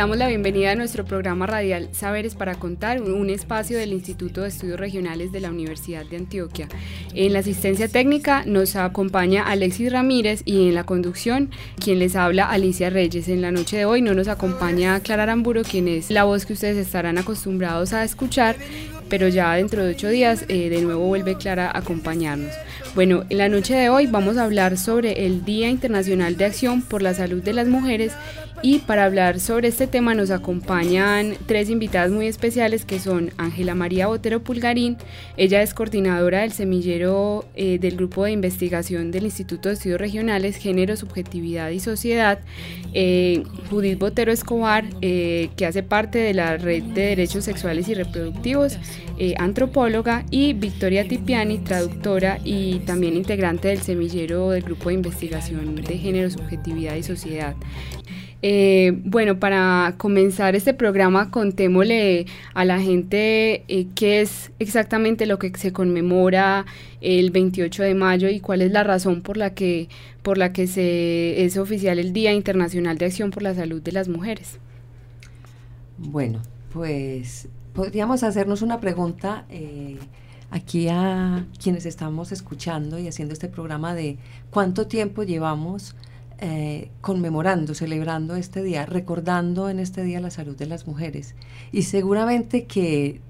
Damos la bienvenida a nuestro programa radial Saberes para Contar, un espacio del Instituto de Estudios Regionales de la Universidad de Antioquia. En la asistencia técnica nos acompaña Alexis Ramírez y en la conducción quien les habla Alicia Reyes. En la noche de hoy no nos acompaña Clara Aramburo, quien es la voz que ustedes estarán acostumbrados a escuchar, pero ya dentro de ocho días eh, de nuevo vuelve Clara a acompañarnos. Bueno, en la noche de hoy vamos a hablar sobre el Día Internacional de Acción por la Salud de las Mujeres y para hablar sobre este tema nos acompañan tres invitadas muy especiales que son Ángela María Botero Pulgarín, ella es coordinadora del semillero eh, del Grupo de Investigación del Instituto de Estudios Regionales, Género, Subjetividad y Sociedad, eh, Judith Botero Escobar, eh, que hace parte de la Red de Derechos Sexuales y Reproductivos, antropóloga, y Victoria Tipiani, traductora y también integrante del semillero del Grupo de Investigación de Género, Subjetividad y Sociedad. Eh, bueno, para comenzar este programa, contémosle a la gente eh, qué es exactamente lo que se conmemora el 28 de mayo y cuál es la razón por la que, por la que se, es oficial el Día Internacional de Acción por la Salud de las Mujeres. Bueno, pues podríamos hacernos una pregunta eh, aquí a quienes estamos escuchando y haciendo este programa de cuánto tiempo llevamos eh, conmemorando, celebrando este día, recordando en este día la salud de las mujeres. Y seguramente que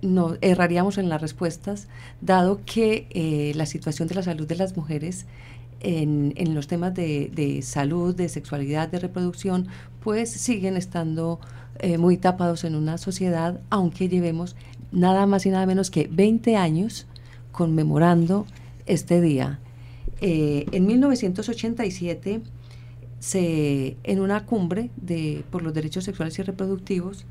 no erraríamos en las respuestas, dado que eh, la situación de la salud de las mujeres en, en los temas de, de salud, de sexualidad, de reproducción, pues siguen estando eh, muy tapados en una sociedad, aunque llevemos nada más y nada menos que 20 años conmemorando este día. Eh, en 1987, se, en una cumbre de, por los derechos sexuales y reproductivos,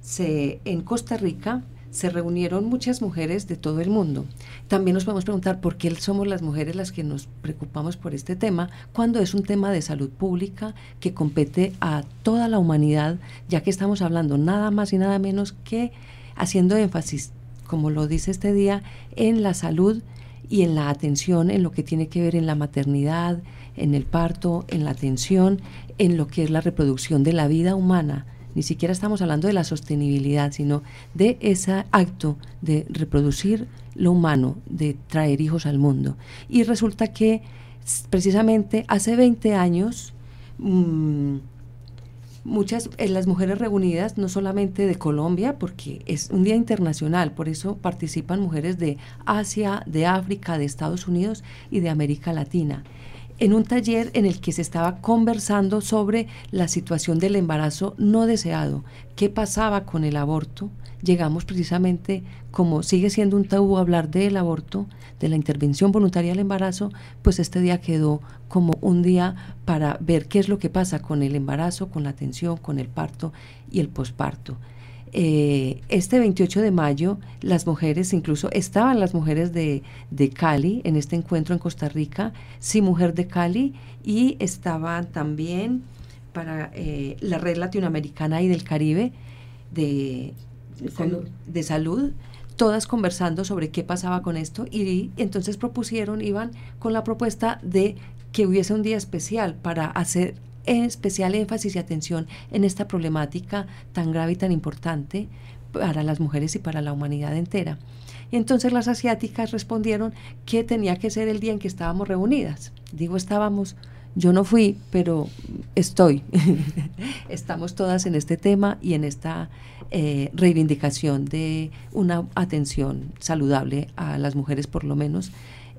se, en Costa Rica se reunieron muchas mujeres de todo el mundo. También nos podemos preguntar por qué somos las mujeres las que nos preocupamos por este tema, cuando es un tema de salud pública que compete a toda la humanidad, ya que estamos hablando nada más y nada menos que haciendo énfasis, como lo dice este día, en la salud y en la atención, en lo que tiene que ver en la maternidad, en el parto, en la atención, en lo que es la reproducción de la vida humana. Ni siquiera estamos hablando de la sostenibilidad, sino de ese acto de reproducir lo humano, de traer hijos al mundo. Y resulta que precisamente hace 20 años, mm, muchas eh, las mujeres reunidas, no solamente de Colombia, porque es un día internacional, por eso participan mujeres de Asia, de África, de Estados Unidos y de América Latina en un taller en el que se estaba conversando sobre la situación del embarazo no deseado, qué pasaba con el aborto. Llegamos precisamente, como sigue siendo un tabú hablar del aborto, de la intervención voluntaria al embarazo, pues este día quedó como un día para ver qué es lo que pasa con el embarazo, con la atención, con el parto y el posparto. Eh, este 28 de mayo las mujeres, incluso estaban las mujeres de, de Cali en este encuentro en Costa Rica, sí Mujer de Cali, y estaban también para eh, la red latinoamericana y del Caribe de, De con- salud. de salud, todas conversando sobre qué pasaba con esto y entonces propusieron, iban con la propuesta de que hubiese un día especial para hacer especial énfasis y atención en esta problemática tan grave y tan importante para las mujeres y para la humanidad entera. Y entonces las asiáticas respondieron que tenía que ser el día en que estábamos reunidas. Digo estábamos, yo no fui, pero estoy. Estamos todas en este tema y en esta eh, reivindicación de una atención saludable a las mujeres, por lo menos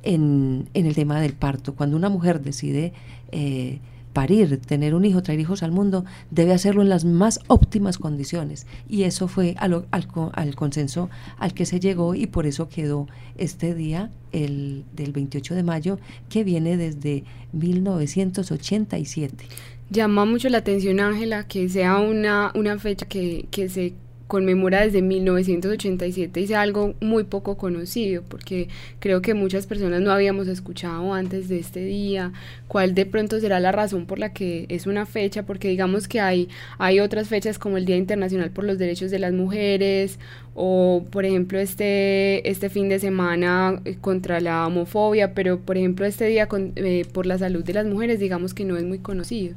en, en, el tema del parto. Cuando una mujer decide eh, parir, tener un hijo, traer hijos al mundo, debe hacerlo en las más óptimas condiciones. Y eso fue al, al, consenso al que se llegó y por eso quedó este día, el del 28 de mayo, que viene desde 1987. Llama mucho la atención, Ángela, que sea una, una fecha que, que se conmemora desde 1987 y es algo muy poco conocido porque creo que muchas personas no habíamos escuchado antes de este día cuál de pronto será la razón por la que es una fecha porque digamos que hay hay otras fechas como el Día Internacional por los Derechos de las Mujeres o por ejemplo este este fin de semana eh, contra la homofobia pero por ejemplo este día eh, por la salud de las mujeres digamos que no es muy conocido.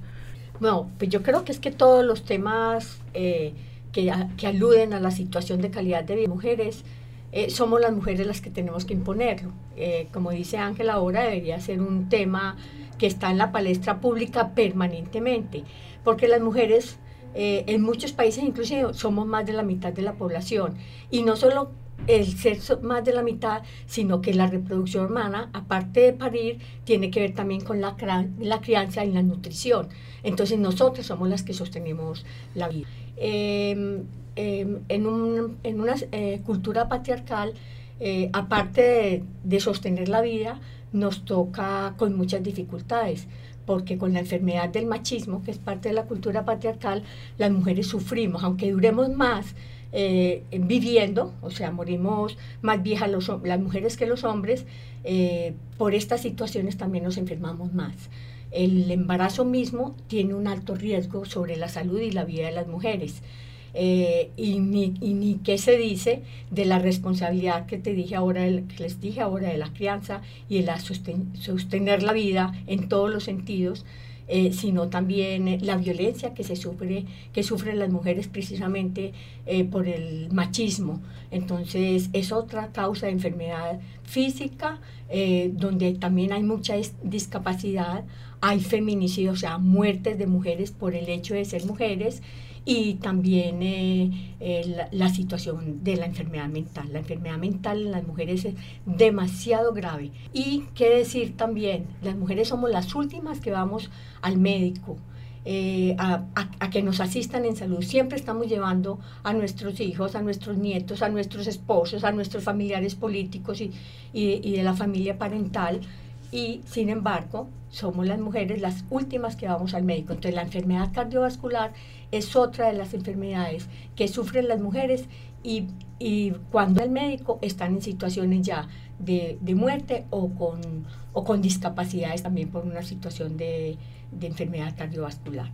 No pues yo creo que es que todos los temas eh, que, aluden a la situación de calidad de vida de mujeres, eh, somos las mujeres las que tenemos que imponerlo. Eh, como dice Ángela ahora, debería ser un tema que está en la palestra pública permanentemente, porque las mujeres eh, en muchos países inclusive somos más de la mitad de la población y no solo el ser más de la mitad, sino que la reproducción humana, aparte de parir, tiene que ver también con la, la crianza y la nutrición. Entonces nosotros somos las que sostenemos la vida. Em, em, en, una eh, cultura patriarcal, eh, aparte de, sostener la vida, nos toca con muchas dificultades, porque con la enfermedad del machismo, que es parte de la cultura patriarcal, las mujeres sufrimos, aunque duremos más eh, viviendo, o sea, morimos más viejas las mujeres que los hombres, por estas situaciones también nos enfermamos más el embarazo mismo tiene un alto riesgo sobre la salud y la vida de las mujeres. Eh, y, ni, ni, qué se dice de la responsabilidad que te dije ahora, que les dije ahora de la crianza y de la sostener la vida en todos los sentidos, eh, sino también eh, la violencia que se sufre, que sufren las mujeres precisamente por el machismo. Entonces es otra causa de enfermedad física, donde también hay mucha discapacidad, hay feminicidios, o sea, muertes de mujeres por el hecho de ser mujeres y también eh, eh, la, situación de la enfermedad mental. La enfermedad mental en las mujeres es demasiado grave. Y qué decir también, las mujeres somos las últimas que vamos al médico. Eh, a, que nos asistan en salud. Siempre estamos llevando a nuestros hijos, a nuestros nietos, a nuestros esposos, a nuestros familiares políticos y, y de la familia parental y sin embargo somos las mujeres las últimas que vamos al médico. Entonces la enfermedad cardiovascular es otra de las enfermedades que sufren las mujeres y, y cuando al médico están en situaciones ya de, de, muerte o con, o con discapacidades también por una situación de, de enfermedad cardiovascular.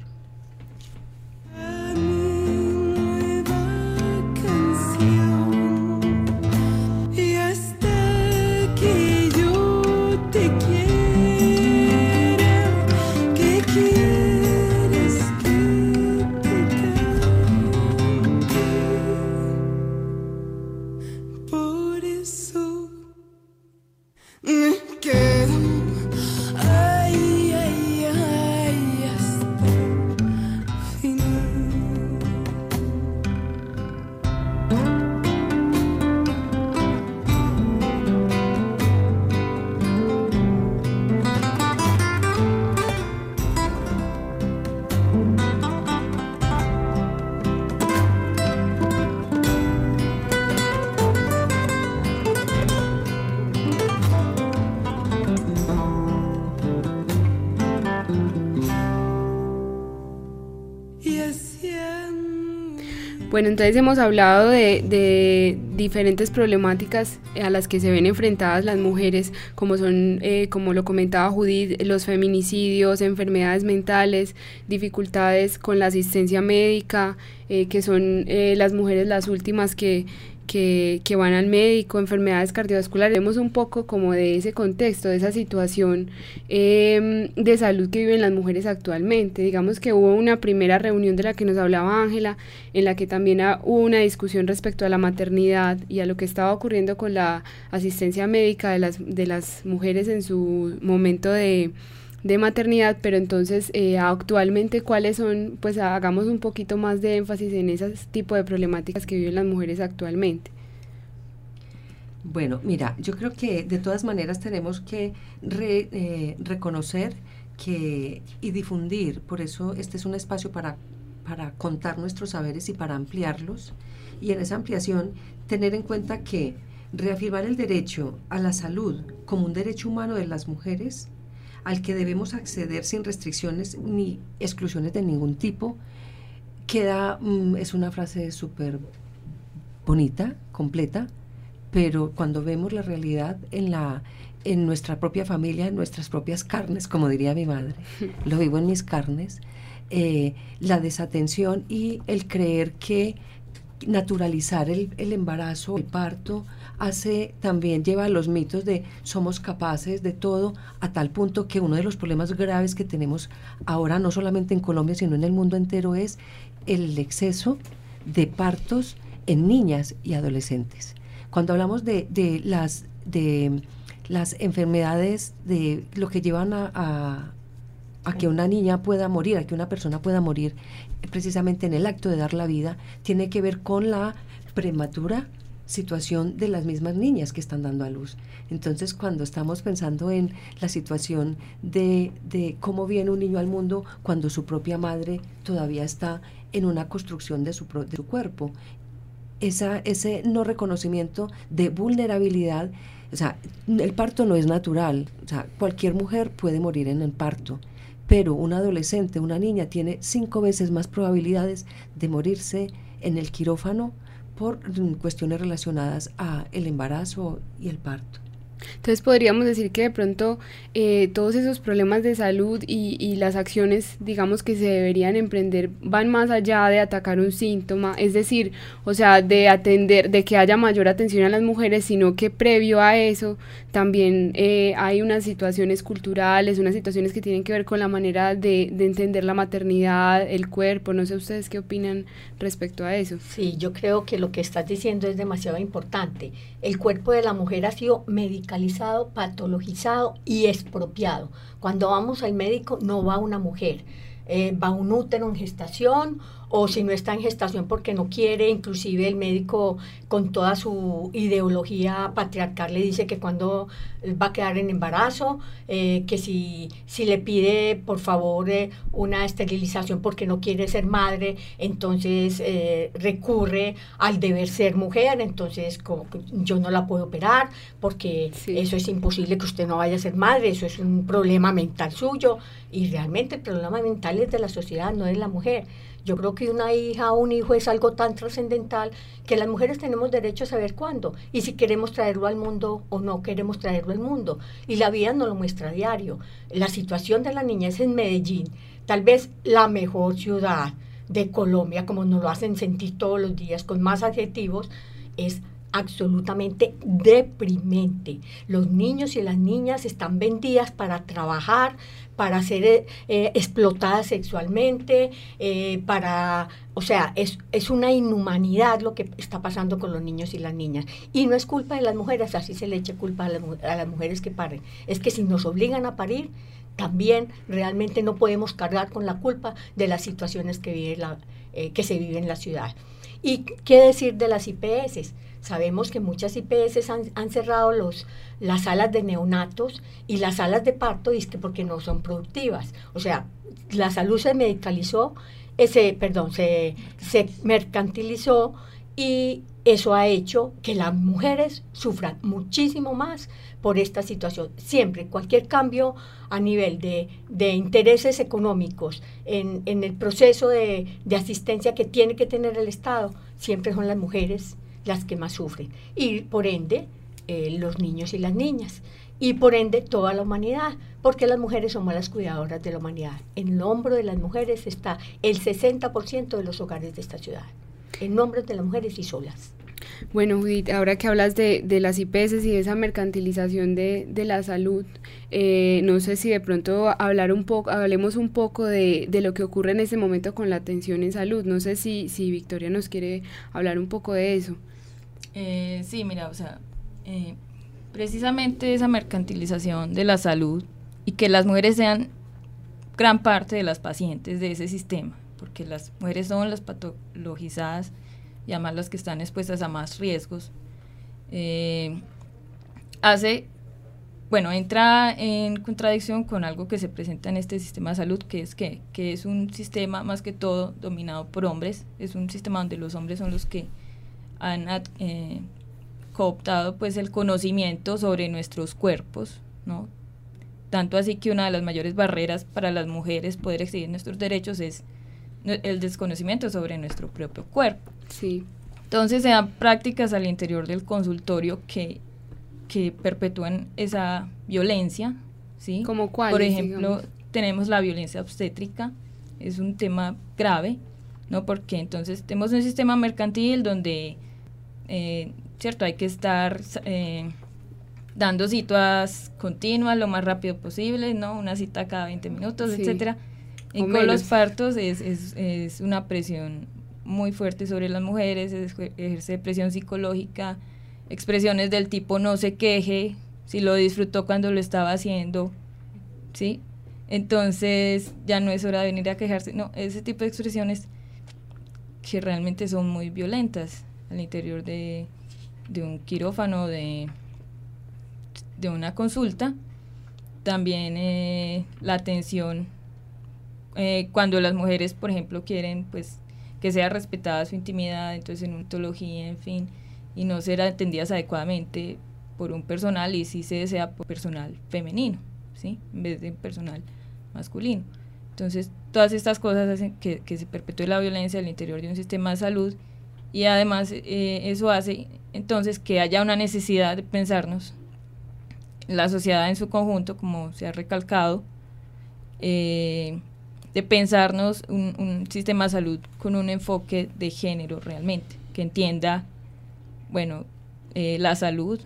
Bueno, entonces hemos hablado de, diferentes problemáticas a las que se ven enfrentadas las mujeres, como son, eh, como lo comentaba Judith, los feminicidios, enfermedades mentales, dificultades con la asistencia médica, eh, que son eh, las mujeres las últimas que que, que, van al médico, enfermedades cardiovasculares. Vemos un poco como de ese contexto, de esa situación em, de salud que viven las mujeres actualmente. Digamos que hubo una primera reunión de la que nos hablaba Ángela, en la que también hubo una discusión respecto a la maternidad y a lo que estaba ocurriendo con la asistencia médica de las, de las mujeres en su momento de de maternidad, pero entonces eh, actualmente cuáles son, pues hagamos un poquito más de énfasis en ese tipo de problemáticas que viven las mujeres actualmente. Bueno, mira, yo creo que de todas maneras tenemos que eh, reconocer que y difundir, por eso este es un espacio para, para contar nuestros saberes y para ampliarlos, y en esa ampliación tener en cuenta que reafirmar el derecho a la salud como un derecho humano de las mujeres, al que debemos acceder sin restricciones ni exclusiones de ningún tipo, queda, mm, es una frase súper bonita, completa, pero cuando vemos la realidad en la en nuestra propia familia, en nuestras propias carnes, como diría mi madre, lo vivo en mis carnes, eh, la desatención y el creer que naturalizar el, el, embarazo, el parto, hace también lleva a los mitos de somos capaces de todo, a tal punto que uno de los problemas graves que tenemos ahora, no solamente en Colombia, sino en el mundo entero, es el exceso de partos en niñas y adolescentes. Cuando hablamos de, las, de las enfermedades, de lo que llevan a, que una niña pueda morir, a que una persona pueda morir precisamente en el acto de dar la vida, tiene que ver con la prematura situación de las mismas niñas que están dando a luz. Entonces, cuando estamos pensando en la situación de, de, cómo viene un niño al mundo cuando su propia madre todavía está en una construcción de su, de su cuerpo esa, ese no reconocimiento de vulnerabilidad. O sea, el parto no es natural. O sea, cualquier mujer puede morir en el parto, pero un adolescente, una niña, tiene cinco veces más probabilidades de morirse en el quirófano por cuestiones relacionadas a el embarazo y el parto. Entonces podríamos decir que de pronto eh, todos esos problemas de salud y, y, las acciones, digamos, que se deberían emprender van más allá de atacar un síntoma, es decir, o sea, de atender, de que haya mayor atención a las mujeres, sino que previo a eso también eh, hay unas situaciones culturales, unas situaciones que tienen que ver con la manera de, de entender la maternidad, el cuerpo, no sé ustedes qué opinan respecto a eso. Sí, yo creo que lo que estás diciendo es demasiado importante. El cuerpo de la mujer ha sido medicado patologizado y expropiado. Cuando vamos al médico no va una mujer, eh, va un útero en gestación o si no está en gestación porque no quiere, inclusive el médico con toda su ideología patriarcal le dice que cuando va a quedar en embarazo, eh, que si, si le pide por favor eh, una esterilización porque no quiere ser madre, entonces eh, recurre al deber ser mujer, entonces como yo no la puedo operar porque eso es imposible que usted no vaya a ser madre, eso es un problema mental suyo y realmente el problema mental es de la sociedad, no es la mujer. Yo creo que una hija o un hijo es algo tan trascendental que las mujeres tenemos derecho a saber cuándo y si queremos traerlo al mundo o no queremos traerlo al mundo. Y la vida nos lo muestra a diario. La situación de la niñez en Medellín, tal vez la mejor ciudad de Colombia, como nos lo hacen sentir todos los días con más adjetivos, es absolutamente deprimente. Los niños y las niñas están vendidas para trabajar, para ser eh, eh, explotadas sexualmente, eh, para, o sea, es, es, una inhumanidad lo que está pasando con los niños y las niñas. Y no es culpa de las mujeres, así se le echa culpa a, a las mujeres que paren. Es que si nos obligan a parir, también realmente no podemos cargar con la culpa de las situaciones que, vive la, que se viven en la ciudad. ¿Y qué decir de las IPS? Sabemos que muchas IPS han, cerrado las salas de neonatos y las salas de parto que porque no son productivas. O sea, la salud se medicalizó, ese, perdón, se, mercantilizó y eso ha hecho que las mujeres sufran muchísimo más por esta situación. Siempre, cualquier cambio a nivel de, intereses económicos en, el proceso de, asistencia que tiene que tener el Estado, siempre son las mujeres las que más sufren. Y por ende, eh, los niños y las niñas. Y por ende, toda la humanidad, porque las mujeres somos las cuidadoras de la humanidad. En el hombro de las mujeres está el 60% de los hogares de esta ciudad. En nombre de las mujeres y solas. Bueno, Judith, ahora que hablas de, de las IPS y de esa mercantilización de, de la salud, eh, no sé si de pronto hablar un poco, hablemos un poco de, de, lo que ocurre en este momento con la atención en salud. No sé si, si Victoria nos quiere hablar un poco de eso. Eh, sí, mira, o sea, eh, precisamente esa mercantilización de la salud y que las mujeres sean gran parte de las pacientes de ese sistema, porque las mujeres son las patologizadas y además las que están expuestas a más riesgos. Eh, hace, bueno, entra en contradicción con algo que se presenta en este sistema de salud, que es que, que es un sistema más que todo dominado por hombres, es un sistema donde los hombres son los que han eh, cooptado pues el conocimiento sobre nuestros cuerpos, ¿no? Tanto así que una de las mayores barreras para las mujeres poder exigir nuestros derechos es el desconocimiento sobre nuestro propio cuerpo. Sí. Entonces se dan prácticas al interior del consultorio que, que perpetúan esa violencia, ¿sí? ¿Como cuál? Por ejemplo, tenemos la violencia obstétrica, es un tema grave, ¿no? Porque entonces tenemos un sistema mercantil donde, eh, ¿cierto? Hay que estar eh, dando citas continuas lo más rápido posible, ¿no? Una cita cada 20 minutos, etcétera. Y con los partos es, es, es, una presión muy fuerte sobre las mujeres, ejerce presión psicológica, expresiones del tipo no se queje, si lo disfrutó cuando lo estaba haciendo, ¿sí? Entonces ya no es hora de venir a quejarse, no, ese tipo de expresiones que realmente son muy violentas al interior de, de un quirófano, de, de una consulta. También eh, la atención eh, cuando las mujeres, por ejemplo, quieren pues que sea respetada su intimidad, entonces en ontología, en fin, y no ser atendidas adecuadamente por un personal y si se desea por personal femenino, ¿sí? En vez de personal masculino. Entonces, todas estas cosas hacen que, se perpetúe la violencia al interior de un sistema de salud y además eh, eso hace entonces que haya una necesidad de pensarnos la sociedad en su conjunto, como se ha recalcado, eh, de pensarnos un, sistema de salud con un enfoque de género realmente, que entienda, bueno, eh, la salud,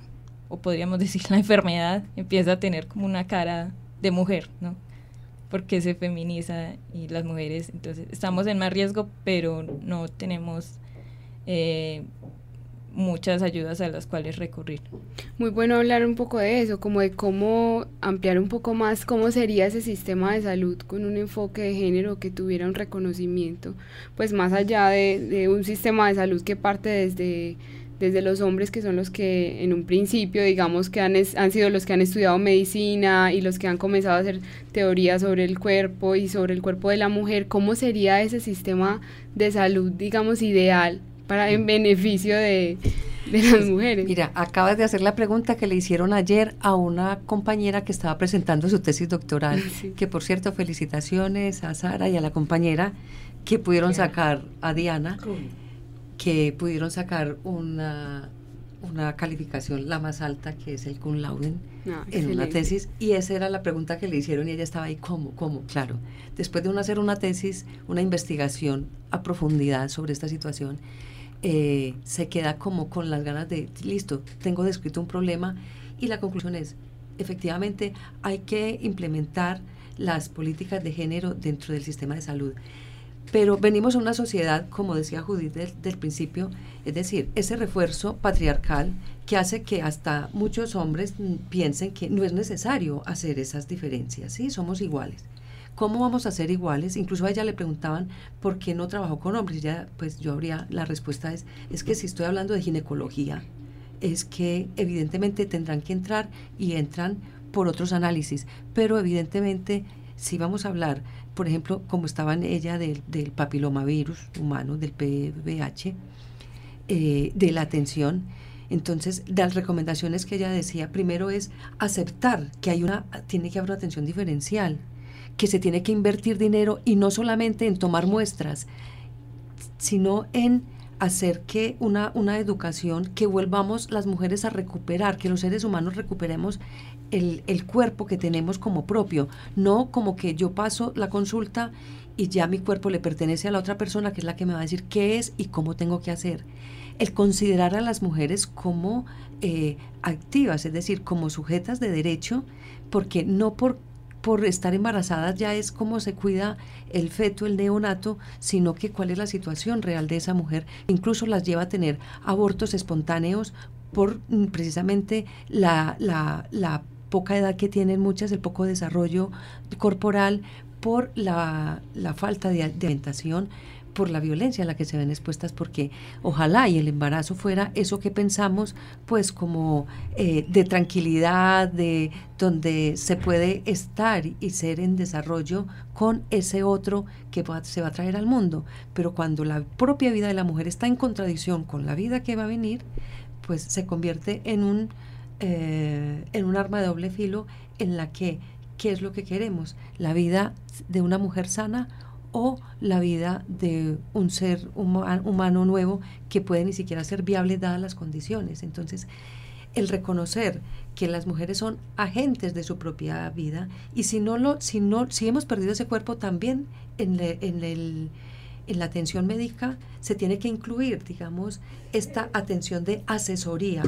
o podríamos decir la enfermedad, empieza a tener como una cara de mujer, ¿no? Porque se feminiza y las mujeres, entonces estamos en más riesgo, pero no tenemos eh, muchas ayudas a las cuales recurrir. Muy bueno hablar un poco de eso, como de cómo ampliar un poco más cómo sería ese sistema de salud con un enfoque de género que tuviera un reconocimiento, pues más allá de, un sistema de salud que parte desde desde los hombres que son los que en un principio digamos que han, han sido los que han estudiado medicina y los que han comenzado a hacer teorías sobre el cuerpo y sobre el cuerpo de la mujer, ¿cómo sería ese sistema de salud digamos ideal para en beneficio de, las mujeres. Mira, acabas de hacer la pregunta que le hicieron ayer a una compañera que estaba presentando su tesis doctoral, que por cierto, felicitaciones a Sara y a la compañera que pudieron sacar, a Diana, que pudieron sacar una, una calificación la más alta, que es el cum laude, ah, en una tesis, y esa era la pregunta que le hicieron y ella estaba ahí, ¿cómo? ¿Cómo? Claro. Después de uno hacer una tesis, una investigación a profundidad sobre esta situación, eh, se queda como con las ganas de, listo, tengo descrito un problema y la conclusión es, efectivamente, hay que implementar las políticas de género dentro del sistema de salud. Pero venimos a una sociedad, como decía Judith del, principio, es decir, ese refuerzo patriarcal que hace que hasta muchos hombres piensen que no es necesario hacer esas diferencias, ¿sí? Somos iguales. ¿cómo vamos a ser iguales? Incluso a ella le preguntaban por qué no trabajó con hombres. Ya, pues yo habría, la respuesta es, es que si estoy hablando de ginecología, es que evidentemente tendrán que entrar y entran por otros análisis, pero evidentemente si vamos a hablar, por ejemplo, como estaba en ella del, del papilomavirus humano, del PVH, eh, de la atención, entonces, las recomendaciones que ella decía, primero es aceptar que hay una, tiene que haber una atención diferencial que se tiene que invertir dinero y no solamente en tomar muestras, sino en hacer que una, una educación, que volvamos las mujeres a recuperar, que los seres humanos recuperemos el, el, cuerpo que tenemos como propio, no como que yo paso la consulta y ya mi cuerpo le pertenece a la otra persona que es la que me va a decir qué es y cómo tengo que hacer. El considerar a las mujeres como eh, activas, es decir, como sujetas de derecho, porque no por por estar embarazadas ya es cómo se cuida el feto, el neonato, sino que cuál es la situación real de esa mujer. Incluso las lleva a tener abortos espontáneos por mm, precisamente la, la, poca edad que tienen muchas, el poco desarrollo corporal, por la, falta de alimentación, por la violencia a la que se ven expuestas, porque ojalá y el embarazo fuera eso que pensamos, pues como eh, de tranquilidad, de donde se puede estar y ser en desarrollo con ese otro que se va a traer al mundo. Pero cuando la propia vida de la mujer está en contradicción con la vida que va a venir, pues se convierte en un, eh, en un arma de doble filo en la que, ¿qué es lo que queremos? ¿La vida de una mujer sana o la vida de un ser humano nuevo que puede ni siquiera ser viable dadas las condiciones. Entonces, el reconocer que las mujeres son agentes de su propia vida y si no lo si no si hemos perdido ese cuerpo también en, en, el, en la atención médica se tiene que incluir digamos esta atención de asesoría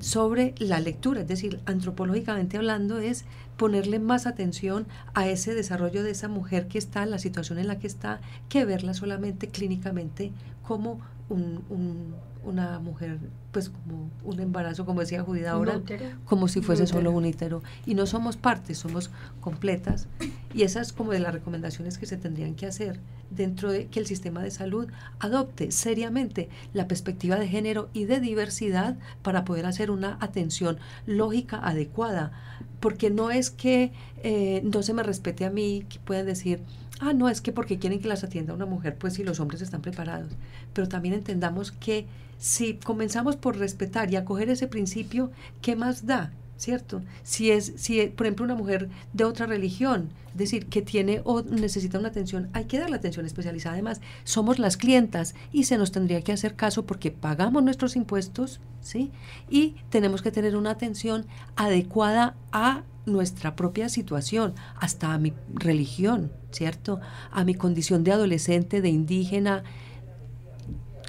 sobre la lectura, es decir, antropológicamente hablando, es ponerle más atención a ese desarrollo de esa mujer que está, en la situación en la que está, que verla solamente clínicamente como un, una mujer, pues como un embarazo, como decía Judith ahora, como si fuese solo un ítero. Y no somos partes, somos completas. Y esas como de las recomendaciones que se tendrían que hacer dentro de que el sistema de salud adopte seriamente la perspectiva de género y de diversidad para poder hacer una atención lógica adecuada. Porque no es que eh, no se me respete a mí, que puedan decir, ah, no, es que porque quieren que las atienda una mujer, pues si los hombres están preparados. Pero también entendamos que si comenzamos por respetar y acoger ese principio, ¿qué más da? ¿Cierto? Si es, si por ejemplo, una mujer de otra religión, es decir, que tiene o necesita una atención, hay que dar la atención especializada. Además, somos las clientas y se nos tendría que hacer caso porque pagamos nuestros impuestos, ¿sí? Y tenemos que tener una atención adecuada a nuestra propia situación, hasta a mi religión, ¿cierto? A mi condición de adolescente, de indígena.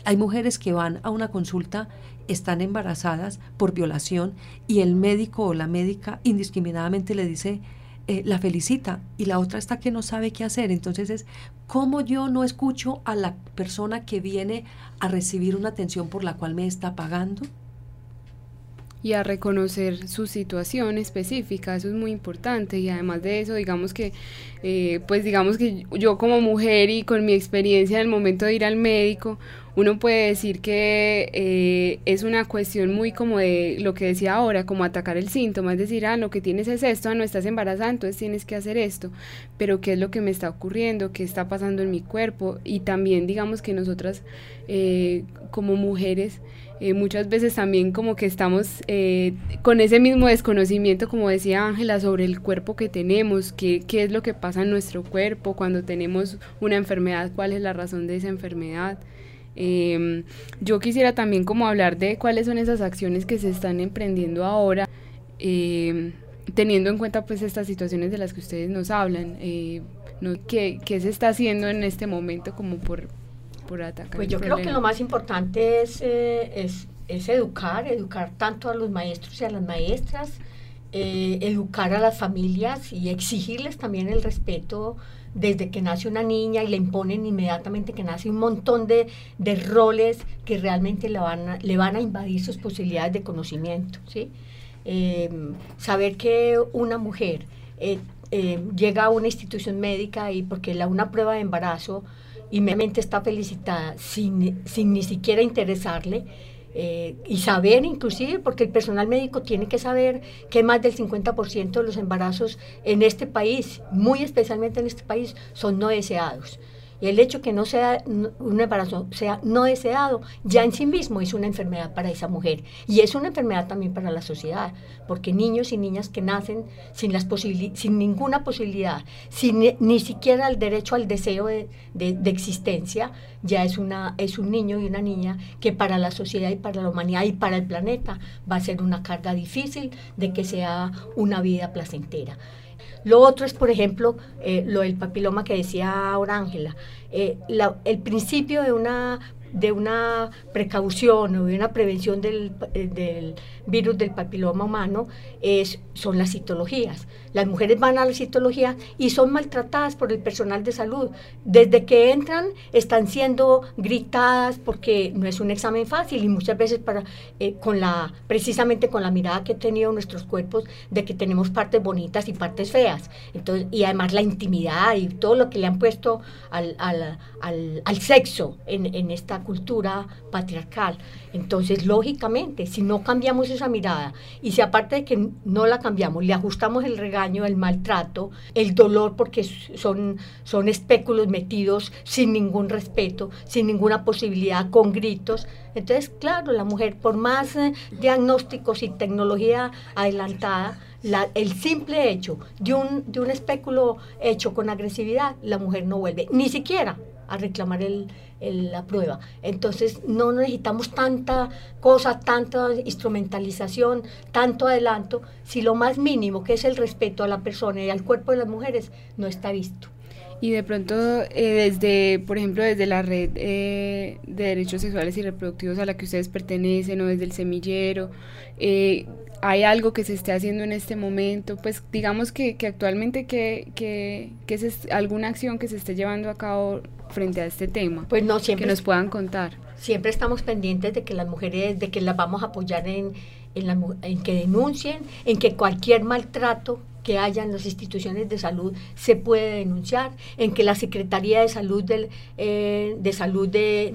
Hay mujeres que van a una consulta, están embarazadas por violación y el médico o la médica indiscriminadamente le dice, eh, la felicita y la otra está que no sabe qué hacer. Entonces es, ¿cómo yo no escucho a la persona que viene a recibir una atención por la cual me está pagando? Y a reconocer su situación específica, eso es muy importante. Y además de eso, digamos que, eh, pues digamos que yo como mujer y con mi experiencia en el momento de ir al médico, uno puede decir que eh, es una cuestión muy como de lo que decía ahora, como atacar el síntoma, es decir, ah, lo que tienes es esto, ah, no estás embarazada, entonces tienes que hacer esto, pero qué es lo que me está ocurriendo, qué está pasando en mi cuerpo y también digamos que nosotras eh, como mujeres, eh, muchas veces también como que estamos eh, con ese mismo desconocimiento, como decía Ángela, sobre el cuerpo que tenemos, qué, qué es lo que pasa en nuestro cuerpo cuando tenemos una enfermedad, cuál es la razón de esa enfermedad. Em, yo quisiera también como hablar de cuáles son esas acciones que se están emprendiendo ahora, em, teniendo en cuenta pues estas situaciones de las que ustedes nos hablan. Eh, ¿qué, ¿Qué se está haciendo en este momento como por, pues yo creo que lo más importante eh, es, es, educar, educar tanto a los maestros y a las maestras, eh, educar a las familias y exigirles también el respeto desde que nace una niña y le imponen inmediatamente que nace un montón de, roles que realmente le van, a, le van a invadir sus posibilidades de conocimiento. ¿sí? Eh, saber que una mujer llega a una institución médica y porque la, una prueba de embarazo y mi mente está felicitada sin, sin ni siquiera interesarle. Eh, y saber inclusive, porque el personal médico tiene que saber que más del 50% de los embarazos en este país, muy especialmente en este país, son no deseados. Y el hecho que no sea un embarazo sea no deseado, ya en sí mismo es una enfermedad para esa mujer. Y es una enfermedad también para la sociedad, porque niños y niñas que nacen sin, las sin ninguna posibilidad, sin ni, siquiera el derecho al deseo de, de, existencia, ya es, una, es un niño y una niña que para la sociedad y para la humanidad y para el planeta va a ser una carga difícil de que sea una vida placentera. Lo otro es, por ejemplo, eh, lo del papiloma que decía ahora Ángela. Eh, el principio de una de una precaución o de una prevención del, eh, del virus del papiloma humano es, son las citologías. Las mujeres van a la citología y son maltratadas por el personal de salud. Desde que entran están siendo gritadas porque no es un examen fácil y muchas veces para, eh, con la, precisamente con la mirada que he tenido nuestros cuerpos de que tenemos partes bonitas y partes feas. Entonces, y además la intimidad y todo lo que le han puesto al, al, al, al sexo en, en esta cultura patriarcal. Entonces, lógicamente, si no cambiamos esa mirada y si aparte de que no la cambiamos, le ajustamos el regaño, el maltrato, el dolor, porque son, son espéculos metidos sin ningún respeto, sin ninguna posibilidad, con gritos. Entonces, claro, la mujer, por más eh, diagnósticos y tecnología adelantada, la, el simple hecho de un, de un espéculo hecho con agresividad, la mujer no vuelve, ni siquiera a reclamar el, la prueba. Entonces no necesitamos tanta cosa, tanta instrumentalización, tanto adelanto, si lo más mínimo, que es el respeto a la persona y al cuerpo de las mujeres, no está visto. Y de pronto, eh, desde, por ejemplo, desde la red eh, de derechos sexuales y reproductivos a la que ustedes pertenecen o desde el semillero, eh, ¿hay algo que se esté haciendo en este momento? Pues digamos que, que actualmente que, que, que es alguna acción que se esté llevando a cabo frente a este tema. Pues no siempre. Que nos puedan contar. Siempre estamos pendientes de que las mujeres, de que las vamos a apoyar en, en, la, en que denuncien, en que cualquier maltrato que haya en las instituciones de salud se puede denunciar, en que la Secretaría de Salud del, eh, de salud eh,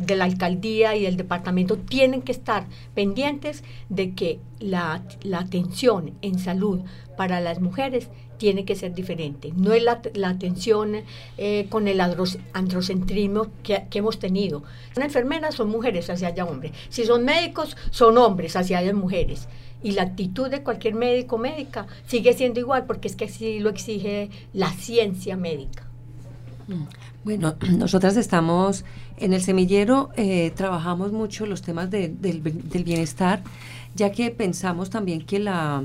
de, la alcaldía y del departamento tienen que estar pendientes de que la, la atención en salud para las mujeres tiene que ser diferente. No es la, la atención eh, con el androcentrismo que, que, hemos tenido. Son enfermeras, son mujeres hacia allá hombres. Si son médicos, son hombres hacia allá mujeres y la actitud de cualquier médico médica sigue siendo igual porque es que así lo exige la ciencia médica. Bueno, nosotras estamos en el semillero, eh, trabajamos mucho los temas de, del, bienestar, ya que pensamos también que la,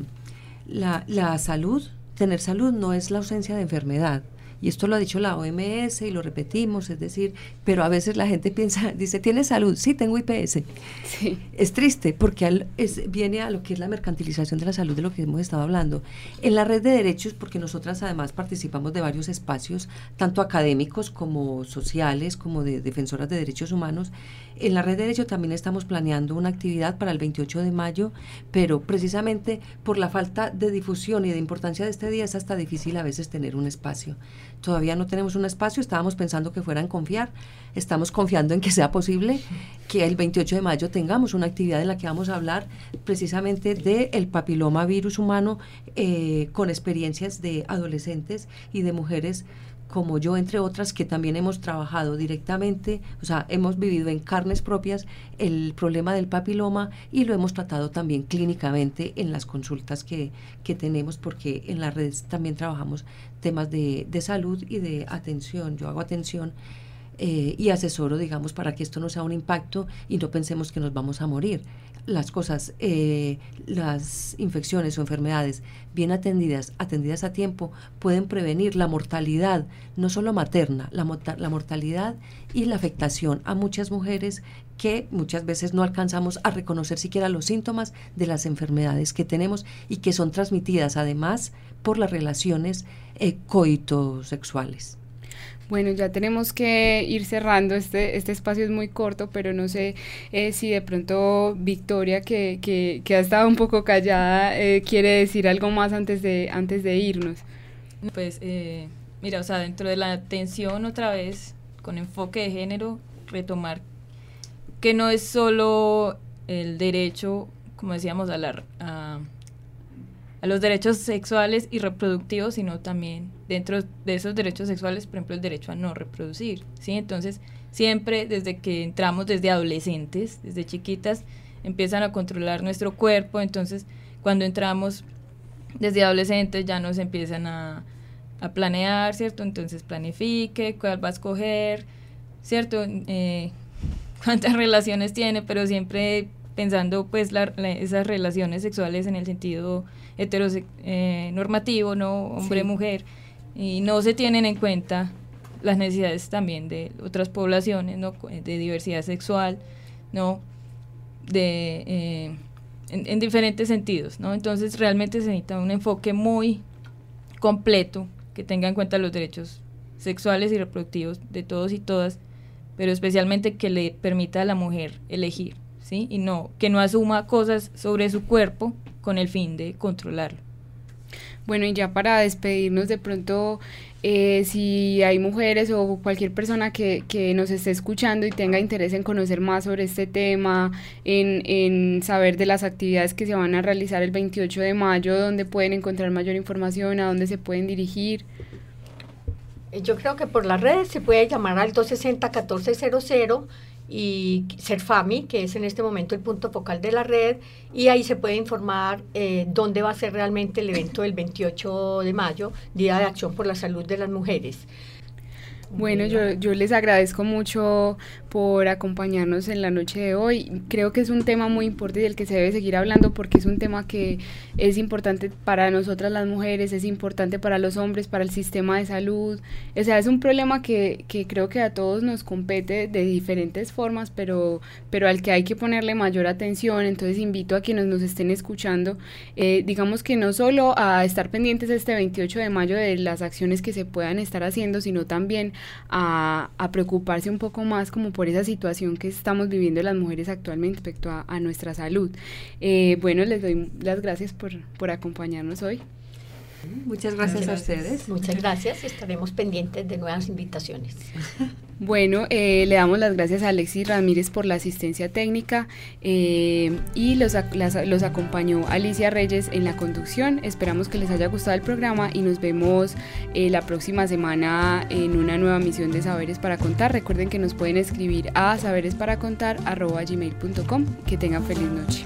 la salud, tener salud no es la ausencia de enfermedad, y esto lo ha dicho la OMS y lo repetimos, es decir, pero a veces la gente piensa, dice, ¿tiene salud? Sí, tengo IPS. Sí. Es triste porque al, es, viene a lo que es la mercantilización de la salud de lo que hemos estado hablando. En la red de derechos, porque nosotras además participamos de varios espacios, tanto académicos como sociales, como de defensoras de derechos humanos, en la red de derechos también estamos planeando una actividad para el 28 de mayo, pero precisamente por la falta de difusión y de importancia de este día es hasta difícil a veces tener un espacio. Todavía no tenemos un espacio, estábamos pensando que fuera en confiar, estamos confiando en que sea posible que el 28 de mayo tengamos una actividad en la que vamos a hablar precisamente del el papiloma virus humano eh, con experiencias de adolescentes y de mujeres como yo, entre otras, que también hemos trabajado directamente, o sea, hemos vivido en carnes propias el problema del papiloma y lo hemos tratado también clínicamente en las consultas que, que tenemos, porque en las redes también trabajamos temas de, de salud y de atención. Yo hago atención eh, y asesoro, digamos, para que esto no sea un impacto y no pensemos que nos vamos a morir. Las cosas, eh, las infecciones o enfermedades bien atendidas, atendidas a tiempo, pueden prevenir la mortalidad, no solo materna, la, mortalidad y la afectación a muchas mujeres que muchas veces no alcanzamos a reconocer siquiera los síntomas de las enfermedades que tenemos y que son transmitidas además por las relaciones eh, coitosexuales. Bueno, ya tenemos que ir cerrando, este, este espacio es muy corto, pero no sé eh, si de pronto Victoria, que, que, que, ha estado un poco callada, eh, quiere decir algo más antes de, antes de irnos. Pues eh, mira, o sea, dentro de la atención otra vez, con enfoque de género, retomar que no es solo el derecho, como decíamos, a la... A, a los derechos sexuales y reproductivos, sino también dentro de esos derechos sexuales, por ejemplo, el derecho a no reproducir, ¿sí? Entonces, siempre desde que entramos, desde adolescentes, desde chiquitas, empiezan a controlar nuestro cuerpo, entonces, cuando entramos desde adolescentes ya nos empiezan a, a planear, ¿cierto? Entonces, planifique, cuál va a escoger, ¿cierto? Eh, cuántas relaciones tiene, pero siempre pensando pues la, la, esas relaciones sexuales en el sentido heteronormativo, eh, ¿no? Hombre-mujer, y no se tienen en cuenta las necesidades también de otras poblaciones, ¿no? de diversidad sexual, ¿no? de, eh, en, diferentes sentidos. ¿no? Entonces realmente se necesita un enfoque muy completo que tenga en cuenta los derechos sexuales y reproductivos de todos y todas, pero especialmente que le permita a la mujer elegir, ¿sí? Y no que no asuma cosas sobre su cuerpo con el fin de controlarlo. Bueno, y ya para despedirnos de pronto, eh, si hay mujeres o cualquier persona que, que, nos esté escuchando y tenga interés en conocer más sobre este tema, en, en, saber de las actividades que se van a realizar el 28 de mayo, dónde pueden encontrar mayor información, a dónde se pueden dirigir. Eh, yo creo que por las redes se puede llamar al 260-1400 y Serfami, que es en este momento el punto focal de la red, y ahí se puede informar eh, dónde va a ser realmente el evento del 28 de mayo, Día de Acción por la Salud de las Mujeres. Bueno, yo, yo les agradezco mucho por acompañarnos en la noche de hoy. Creo que es un tema muy importante del que se debe seguir hablando porque es un tema que es importante para nosotras las mujeres, es importante para los hombres, para el sistema de salud. O sea, es un problema que, que creo que a todos nos compete de diferentes formas, pero, pero al que hay que ponerle mayor atención. Entonces invito a quienes nos estén escuchando, eh, digamos que no solo a estar pendientes este 28 de mayo de las acciones que se puedan estar haciendo, sino también a, preocuparse un poco más como por esa situación que estamos viviendo las mujeres actualmente respecto a, nuestra salud. Eh, bueno, les doy las gracias por, por acompañarnos hoy. Muchas gracias, a ustedes. Muchas gracias. Estaremos pendientes de nuevas invitaciones. Bueno, eh, le damos las gracias a Alexis Ramírez por la asistencia técnica eh, y los, los acompañó Alicia Reyes en la conducción. Esperamos que les haya gustado el programa y nos vemos eh, la próxima semana en una nueva misión de Saberes para Contar. Recuerden que nos pueden escribir a saberesparacontar.gmail.com. Que tengan feliz noche.